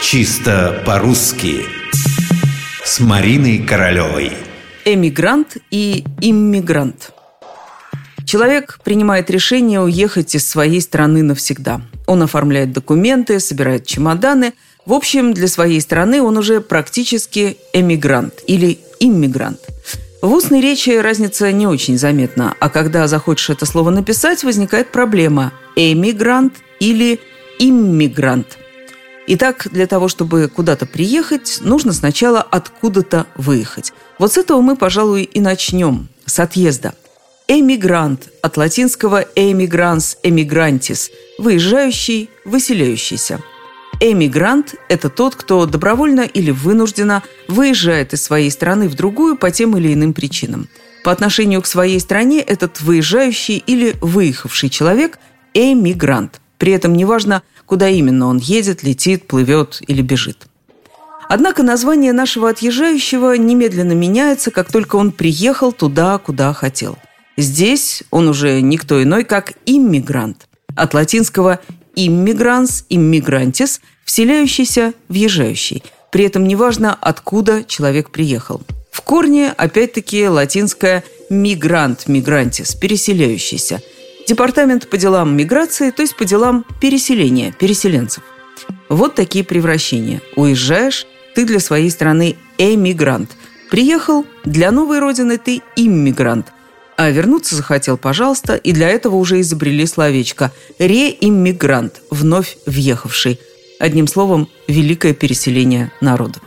Чисто по-русски С Мариной Королевой Эмигрант и иммигрант Человек принимает решение уехать из своей страны навсегда. Он оформляет документы, собирает чемоданы. В общем, для своей страны он уже практически эмигрант или иммигрант. В устной речи разница не очень заметна, а когда захочешь это слово написать, возникает проблема – эмигрант или иммигрант – Итак, для того, чтобы куда-то приехать, нужно сначала откуда-то выехать. Вот с этого мы, пожалуй, и начнем, с отъезда. Эмигрант от латинского «эмигранс», «эмигрантис» – выезжающий, выселяющийся. Эмигрант – это тот, кто добровольно или вынужденно выезжает из своей страны в другую по тем или иным причинам. По отношению к своей стране этот выезжающий или выехавший человек – эмигрант. При этом неважно, куда именно он едет, летит, плывет или бежит. Однако название нашего отъезжающего немедленно меняется, как только он приехал туда, куда хотел. Здесь он уже никто иной, как иммигрант. От латинского «иммигранс», «иммигрантис» – вселяющийся, въезжающий. При этом неважно, откуда человек приехал. В корне, опять-таки, латинское «мигрант», «мигрантис» – переселяющийся – Департамент по делам миграции, то есть по делам переселения, переселенцев. Вот такие превращения. Уезжаешь, ты для своей страны эмигрант. Приехал, для новой родины ты иммигрант. А вернуться захотел, пожалуйста, и для этого уже изобрели словечко «реиммигрант», вновь въехавший. Одним словом, великое переселение народа.